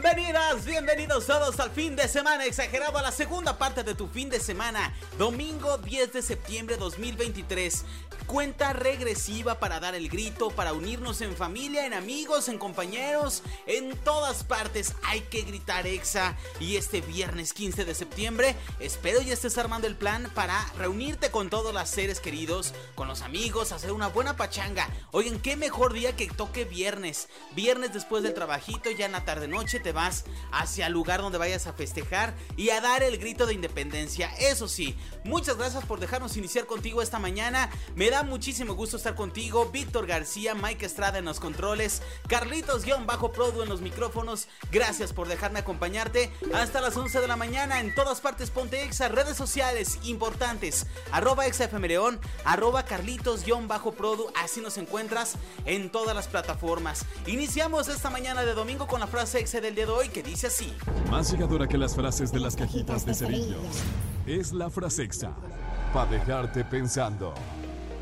Bienvenidas, bienvenidos todos al fin de semana. Exagerado a la segunda parte de tu fin de semana, domingo 10 de septiembre 2023 cuenta regresiva para dar el grito, para unirnos en familia, en amigos, en compañeros, en todas partes. Hay que gritar exa. Y este viernes 15 de septiembre espero ya estés armando el plan para reunirte con todos los seres queridos, con los amigos, hacer una buena pachanga. Oigan, qué mejor día que toque viernes. Viernes después del trabajito, ya en la tarde noche te vas hacia el lugar donde vayas a festejar y a dar el grito de independencia. Eso sí, muchas gracias por dejarnos iniciar contigo esta mañana. Me da muchísimo gusto estar contigo. Víctor García, Mike Estrada en los controles, Carlitos-Produ en los micrófonos. Gracias por dejarme acompañarte hasta las 11 de la mañana en todas partes. Ponte Exa, redes sociales importantes. Arroba ExaFMReón, arroba Carlitos-Produ. Así nos encuentras en todas las plataformas. Iniciamos esta mañana de domingo con la frase Exa del de hoy que dice así: Más llegadora que las frases de las cajitas de cerillos es la frase Exa. Para dejarte pensando.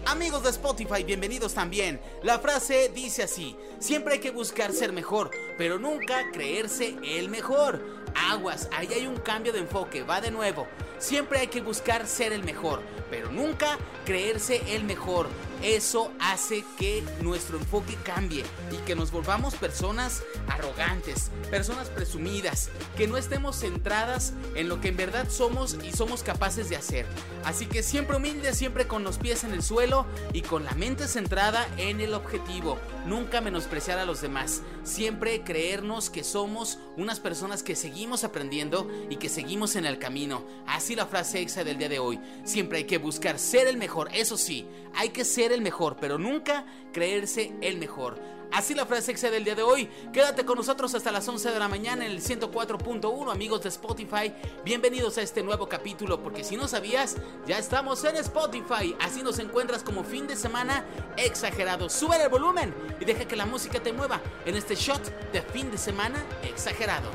Amigos de Spotify, bienvenidos también. La frase dice así, siempre hay que buscar ser mejor, pero nunca creerse el mejor. Aguas, ahí hay un cambio de enfoque, va de nuevo. Siempre hay que buscar ser el mejor, pero nunca creerse el mejor. Eso hace que nuestro enfoque cambie y que nos volvamos personas arrogantes, personas presumidas, que no estemos centradas en lo que en verdad somos y somos capaces de hacer. Así que siempre humildes, siempre con los pies en el suelo y con la mente centrada en el objetivo. Nunca menospreciar a los demás. Siempre creernos que somos unas personas que seguimos aprendiendo y que seguimos en el camino. Así la frase exa del día de hoy. Siempre hay que buscar ser el mejor. Eso sí, hay que ser el mejor, pero nunca creerse el mejor. Así la frase exa del día de hoy. Quédate con nosotros hasta las 11 de la mañana en el 104.1, amigos de Spotify. Bienvenidos a este nuevo capítulo, porque si no sabías, ya estamos en Spotify. Así nos encuentras como fin de semana exagerado. Sube el volumen y deja que la música te mueva en este shot de fin de semana exagerado.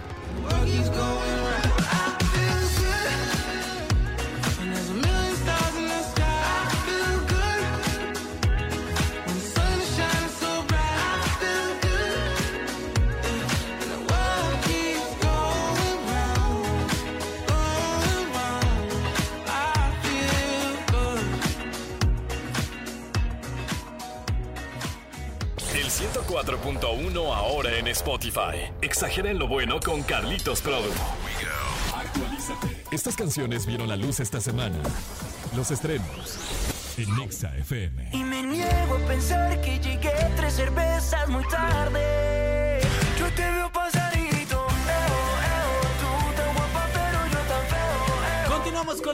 Spotify. Exagera en lo bueno con Carlitos Produ. Actualízate. Estas canciones vieron la luz esta semana. Los estrenos en Nexa FM. Y me niego a pensar que llegué tres cervezas muy tarde.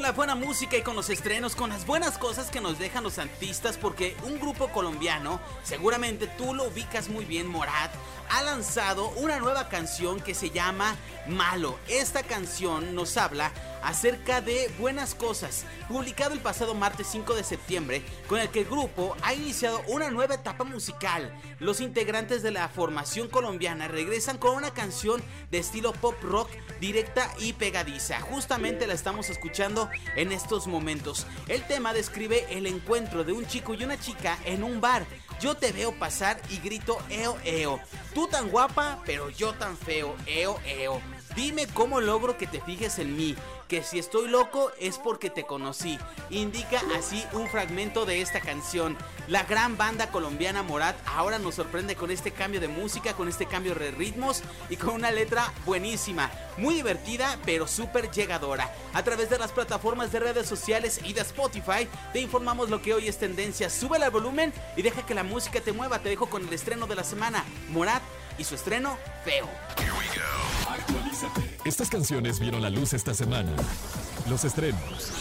La buena música y con los estrenos, con las buenas cosas que nos dejan los artistas, porque un grupo colombiano, seguramente tú lo ubicas muy bien, Morat, ha lanzado una nueva canción que se llama Malo. Esta canción nos habla acerca de buenas cosas, publicado el pasado martes 5 de septiembre, con el que el grupo ha iniciado una nueva etapa musical. Los integrantes de la formación colombiana regresan con una canción de estilo pop rock directa y pegadiza. Justamente la estamos escuchando en estos momentos. El tema describe el encuentro de un chico y una chica en un bar. Yo te veo pasar y grito eo eo. Tú tan guapa, pero yo tan feo, eo eo. Dime cómo logro que te fijes en mí. Que si estoy loco es porque te conocí. Indica así un fragmento de esta canción. La gran banda colombiana Morat ahora nos sorprende con este cambio de música, con este cambio de ritmos y con una letra buenísima. Muy divertida, pero súper llegadora. A través de las plataformas de redes sociales y de Spotify, te informamos lo que hoy es tendencia. Sube el volumen y deja que la música te mueva. Te dejo con el estreno de la semana. Morat y su estreno, Feo. Actualízate. Estas canciones vieron la luz esta semana. Los estrenos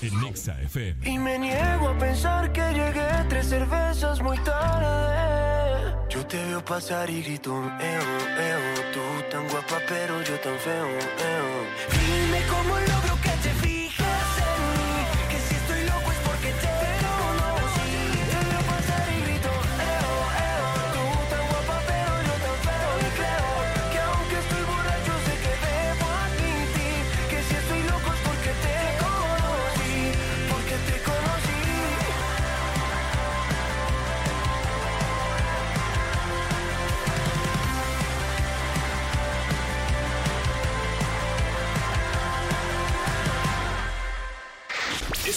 en Nexa FM. Y me niego a pensar que llegué tres cervezas muy tarde. Yo te veo pasar y grito, eo, eo, tú tan guapa pero yo tan feo, eo. Dime cómo logro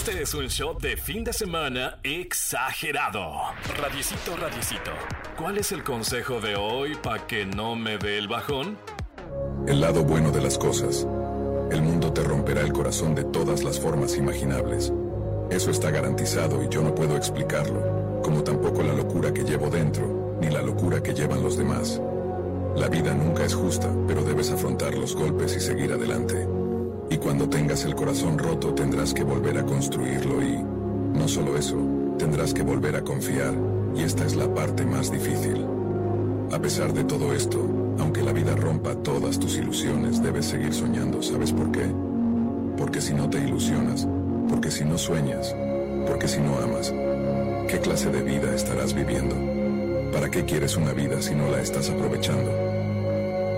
Este es un show de fin de semana exagerado. Radiecito, radiecito. ¿Cuál es el consejo de hoy para que no me dé el bajón? El lado bueno de las cosas. El mundo te romperá el corazón de todas las formas imaginables. Eso está garantizado y yo no puedo explicarlo, como tampoco la locura que llevo dentro, ni la locura que llevan los demás. La vida nunca es justa, pero debes afrontar los golpes y seguir adelante. Y cuando tengas el corazón roto tendrás que volver a construirlo y, no solo eso, tendrás que volver a confiar, y esta es la parte más difícil. A pesar de todo esto, aunque la vida rompa todas tus ilusiones, debes seguir soñando. ¿Sabes por qué? Porque si no te ilusionas, porque si no sueñas, porque si no amas, ¿qué clase de vida estarás viviendo? ¿Para qué quieres una vida si no la estás aprovechando?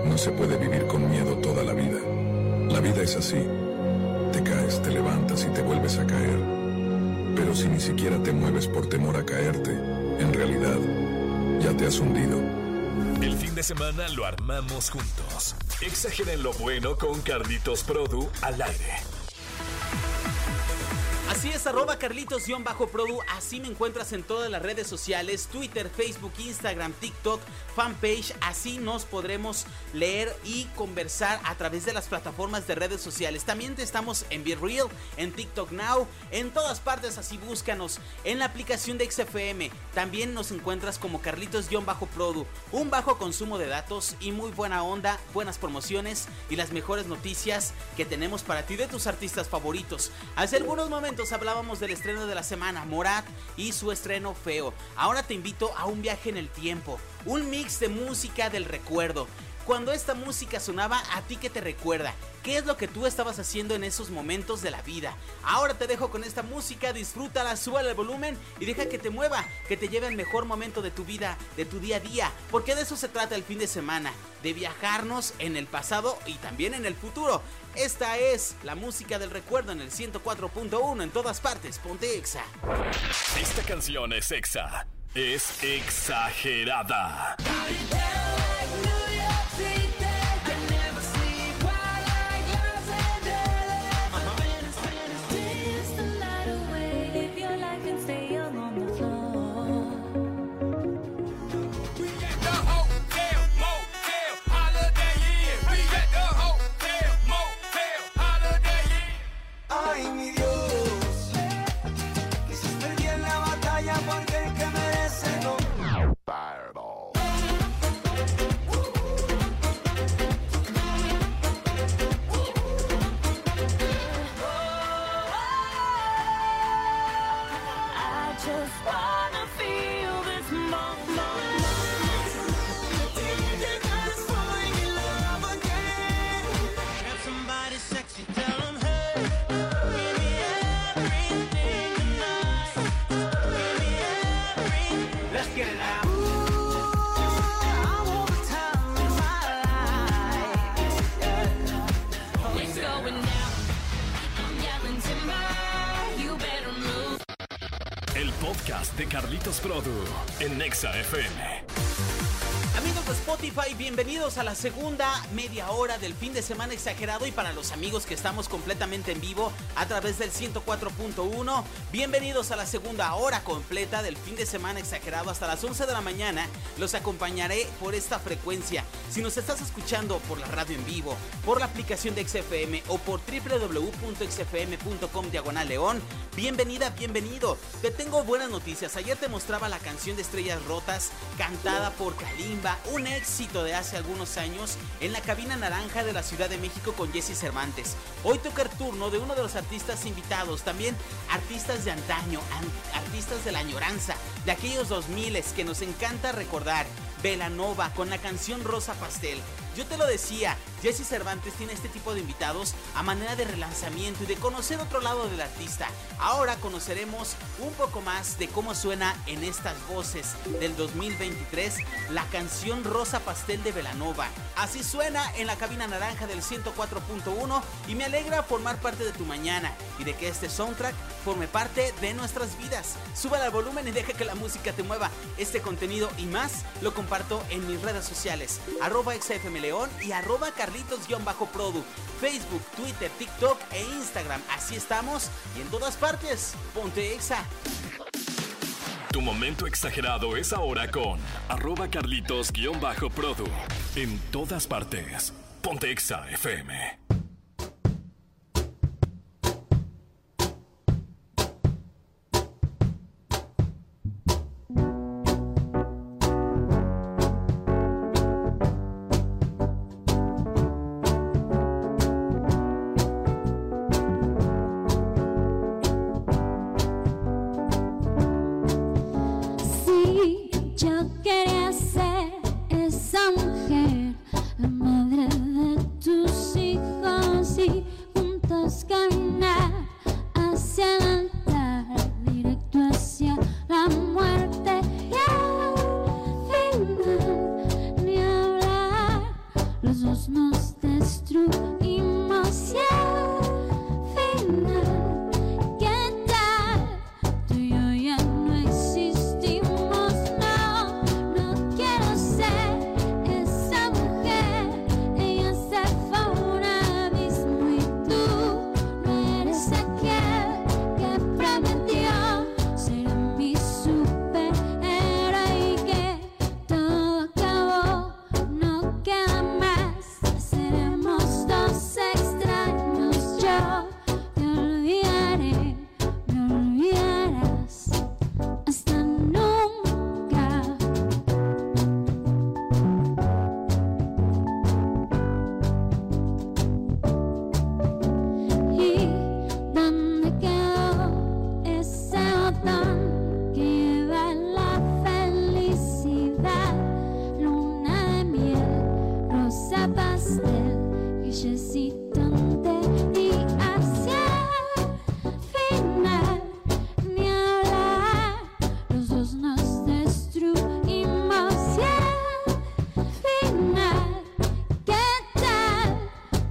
No se puede vivir con miedo toda la vida. La vida es así. Te caes, te levantas y te vuelves a caer. Pero si ni siquiera te mueves por temor a caerte, en realidad, ya te has hundido. El fin de semana lo armamos juntos. Exageren lo bueno con Carlitos Produ al aire. Así es, arroba Carlitos-Produ, así me encuentras en todas las redes sociales, Twitter, Facebook, Instagram, TikTok, fanpage, así nos podremos leer y conversar a través de las plataformas de redes sociales. También estamos en Be Real, en TikTok Now, en todas partes, así búscanos, en la aplicación de XFM, también nos encuentras como Carlitos-Produ, un bajo consumo de datos y muy buena onda, buenas promociones y las mejores noticias que tenemos para ti de tus artistas favoritos. Hace algunos momentos hablábamos del estreno de la semana, Morat y su estreno feo. Ahora te invito a un viaje en el tiempo, un mix de música del recuerdo. Cuando esta música sonaba, ¿a ti qué te recuerda? ¿Qué es lo que tú estabas haciendo en esos momentos de la vida? Ahora te dejo con esta música, disfrútala, súbale el volumen y deja que te mueva, que te lleve al mejor momento de tu vida, de tu día a día, porque de eso se trata el fin de semana, de viajarnos en el pasado y también en el futuro. Esta es la música del recuerdo en el 104.1 en todas partes, ponte Exa. Esta canción es Exa, es exagerada. Carlitos Produ en Nexa FM. Spotify, bienvenidos a la segunda media hora del fin de semana exagerado y para los amigos que estamos completamente en vivo a través del 104.1, bienvenidos a la segunda hora completa del fin de semana exagerado hasta las 11 de la mañana. Los acompañaré por esta frecuencia. Si nos estás escuchando por la radio en vivo, por la aplicación de XFM o por www.xfm.com diagonal león, bienvenida, bienvenido. Te tengo buenas noticias. Ayer te mostraba la canción de Estrellas Rotas cantada por Kalimba un éxito de hace algunos años en la cabina naranja de la Ciudad de México con Jesse Cervantes. Hoy toca el turno de uno de los artistas invitados, también artistas de antaño, artistas de la añoranza, de aquellos 2000 que nos encanta recordar. Velanova con la canción Rosa Pastel. Yo te lo decía, Jesse Cervantes tiene este tipo de invitados a manera de relanzamiento y de conocer otro lado del artista. Ahora conoceremos un poco más de cómo suena en estas voces del 2023 la canción Rosa Pastel de Velanova. Así suena en la cabina naranja del 104.1 y me alegra formar parte de tu mañana y de que este soundtrack forme parte de nuestras vidas. Sube al volumen y deja que la música te mueva. Este contenido y más lo comparto en mis redes sociales, arroba xfmleón y arroba carlitos-produ, Facebook, Twitter, TikTok e Instagram. Así estamos y en todas partes. Ponte exa. Tu momento exagerado es ahora con arroba carlitos-produ. En todas partes. Ponte Exa FM.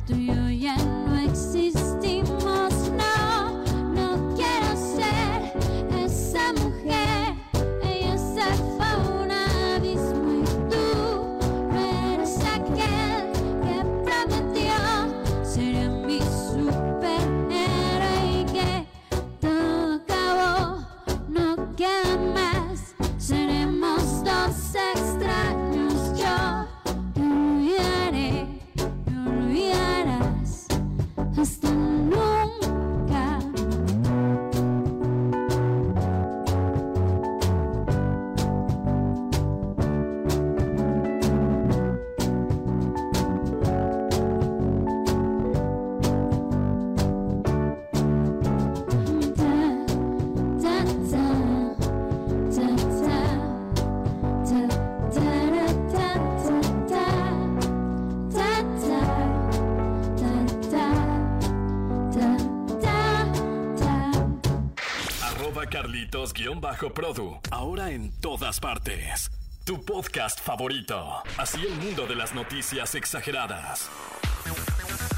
do you. Carlitos-Produ. Ahora en todas partes. Tu podcast favorito. Así el mundo de las noticias exageradas.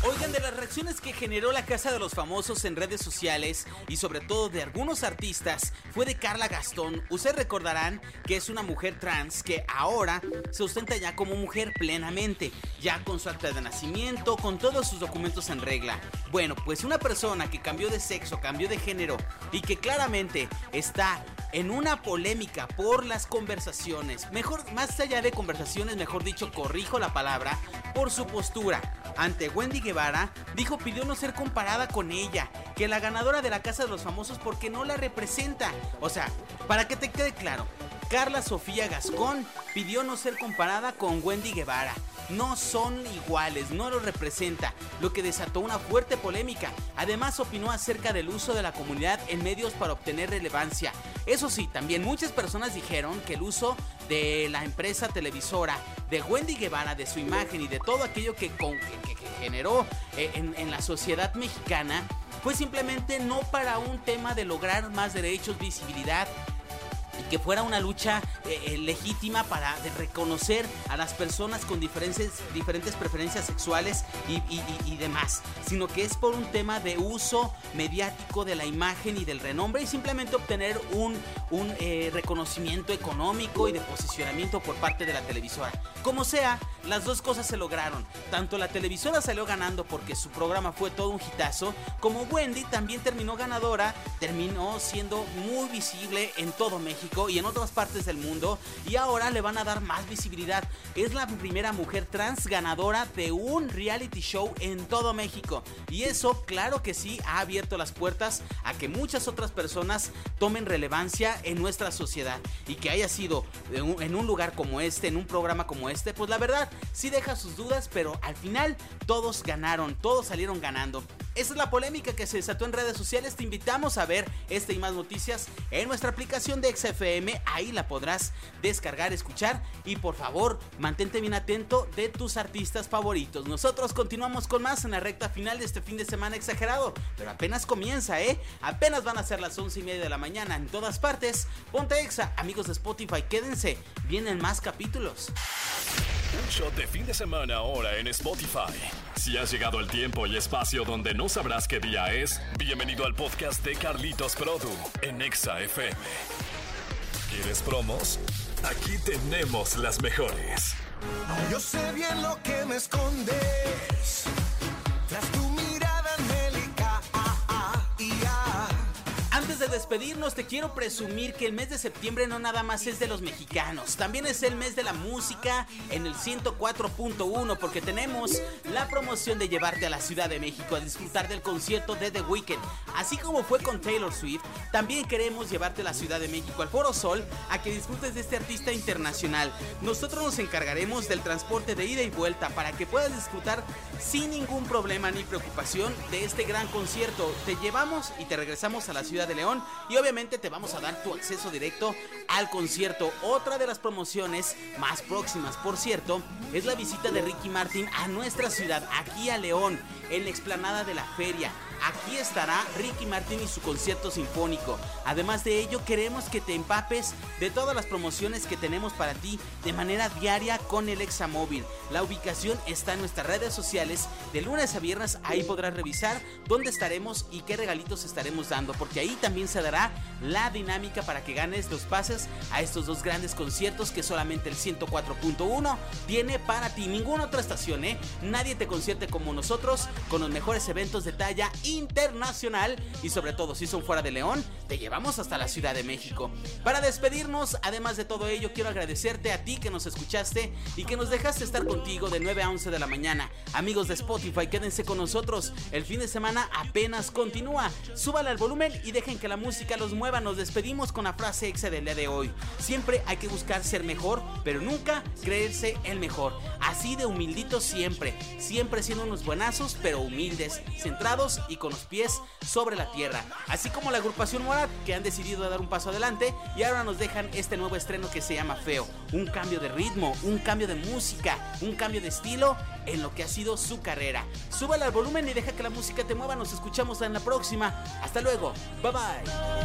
Oigan, de las reacciones que generó la Casa de los Famosos en redes sociales y sobre todo de algunos artistas fue de Carla Gastón. Ustedes recordarán que es una mujer trans que ahora se ostenta ya como mujer plenamente, ya con su acta de nacimiento, con todos sus documentos en regla. Bueno, pues una persona que cambió de sexo, cambió de género y que claramente está en una polémica por las conversaciones, mejor, más allá de conversaciones, mejor dicho, corrijo la palabra, por su postura ante Wendy Guevara, dijo pidió no ser comparada con ella, que la ganadora de la Casa de los Famosos porque no la representa. O sea, para que te quede claro, Carla Sofía Gascón pidió no ser comparada con Wendy Guevara. No son iguales, no lo representa, lo que desató una fuerte polémica. Además opinó acerca del uso de la comunidad en medios para obtener relevancia. Eso sí, también muchas personas dijeron que el uso de la empresa televisora, de Wendy Guevara, de su imagen y de todo aquello que, generó eh, en la sociedad mexicana fue simplemente no para un tema de lograr más derechos, visibilidad y que fuera una lucha eh, eh, legítima para reconocer a las personas con diferentes, preferencias sexuales y, demás, sino que es por un tema de uso mediático de la imagen y del renombre y simplemente obtener un, un eh, reconocimiento económico y de posicionamiento por parte de la televisora. Como sea, las dos cosas se lograron. Tanto la televisora salió ganando porque su programa fue todo un hitazo, como Wendy también terminó ganadora, terminó siendo muy visible en todo México y en otras partes del mundo y ahora le van a dar más visibilidad. Es la primera mujer trans ganadora de un reality show en todo México y eso claro que sí ha abierto las puertas a que muchas otras personas tomen relevancia en nuestra sociedad y que haya sido en un lugar como este, en un programa como este, pues la verdad sí deja sus dudas, pero al final todos ganaron, todos salieron ganando. Esa es la polémica que se desató en redes sociales. Te invitamos a ver esta y más noticias en nuestra aplicación de XFM. Ahí la podrás descargar, escuchar y por favor mantente bien atento de tus artistas favoritos. Nosotros continuamos con más en la recta final de este fin de semana exagerado, pero apenas comienza, ¿eh? Apenas van a ser las once y media de la mañana en todas partes. Ponte Exa, amigos de Spotify, quédense, vienen más capítulos. Un shot de fin de semana ahora en Spotify. Si has llegado el tiempo y espacio donde no sabrás qué día es, bienvenido al podcast de Carlitos Produ en Exa FM. ¿Quieres promos? Aquí tenemos las mejores. Yo sé bien lo que me escondes. Despedirnos, te quiero presumir que el mes de septiembre no nada más es de los mexicanos, también es el mes de la música en el 104.1 porque tenemos la promoción de llevarte a la Ciudad de México a disfrutar del concierto de The Weeknd. Así como fue con Taylor Swift, también queremos llevarte a la Ciudad de México al Foro Sol a que disfrutes de este artista internacional. Nosotros nos encargaremos del transporte de ida y vuelta para que puedas disfrutar sin ningún problema ni preocupación de este gran concierto. Te llevamos y te regresamos a la Ciudad de León y obviamente te vamos a dar tu acceso directo al concierto. Otra de las promociones más próximas, por cierto, es la visita de Ricky Martin a nuestra ciudad, aquí a León, en la explanada de la feria. Aquí estará Ricky Martin y su concierto sinfónico. Además de ello, queremos que te empapes de todas las promociones que tenemos para ti de manera diaria con el Examóvil. La ubicación está en nuestras redes sociales. De lunes a viernes ahí podrás revisar dónde estaremos y qué regalitos estaremos dando, porque ahí también se dará la dinámica para que ganes los pases a estos dos grandes conciertos que solamente el 104.1 tiene para ti. Ninguna otra estación, ¿eh? Nadie te concierte como nosotros con los mejores eventos de talla internacional y sobre todo si son fuera de León, te llevamos hasta la Ciudad de México. Para despedirnos, además de todo ello, quiero agradecerte a ti que nos escuchaste y que nos dejaste estar contigo de 9 a 11 de la mañana. Amigos de Spotify, quédense con nosotros. El fin de semana apenas continúa. Súbale al volumen y dejen que la música los mueva. Nos despedimos con la frase exa del día de hoy. Siempre hay que buscar ser mejor, pero nunca creerse el mejor. Así de humilditos siempre. Siempre siendo unos buenazos, pero humildes, centrados y con los pies sobre la tierra. Así como la agrupación Morat, que han decidido dar un paso adelante y ahora nos dejan este nuevo estreno que se llama Feo. Un cambio de ritmo, un cambio de música, un cambio de estilo en lo que ha sido su carrera. Súbale al volumen y deja que la música te mueva. Nos escuchamos en la próxima. Hasta luego. Bye bye.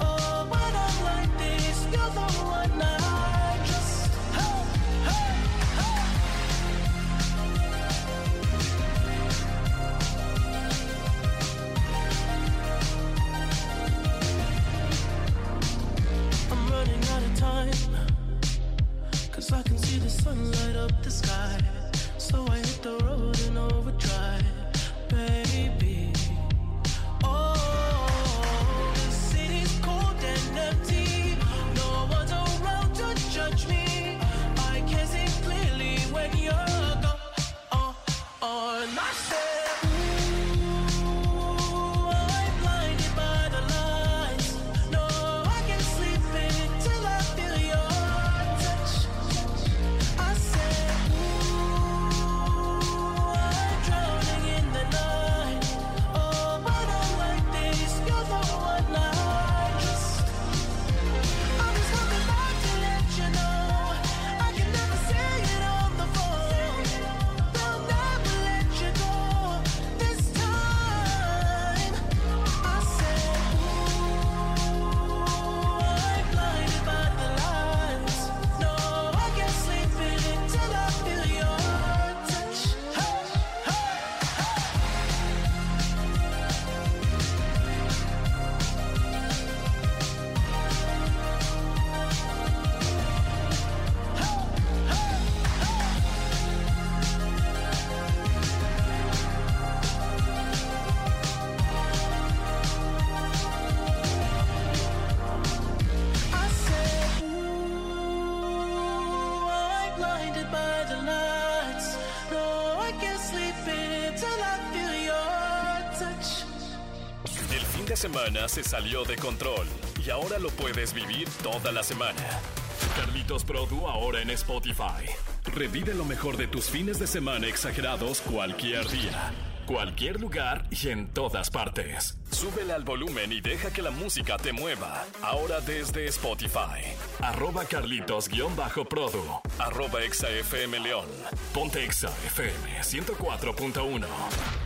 Oh, I just I'm running out of time. Cause I can see the sun light up the sky. De semana se salió de control y ahora lo puedes vivir toda la semana. Carlitos Produ ahora en Spotify. Revive lo mejor de tus fines de semana exagerados cualquier día, cualquier lugar y en todas partes. Súbele al volumen y deja que la música te mueva. Ahora desde Spotify. Arroba Carlitos-Produ. Arroba ExaFM León. Ponte Exa FM 104.1.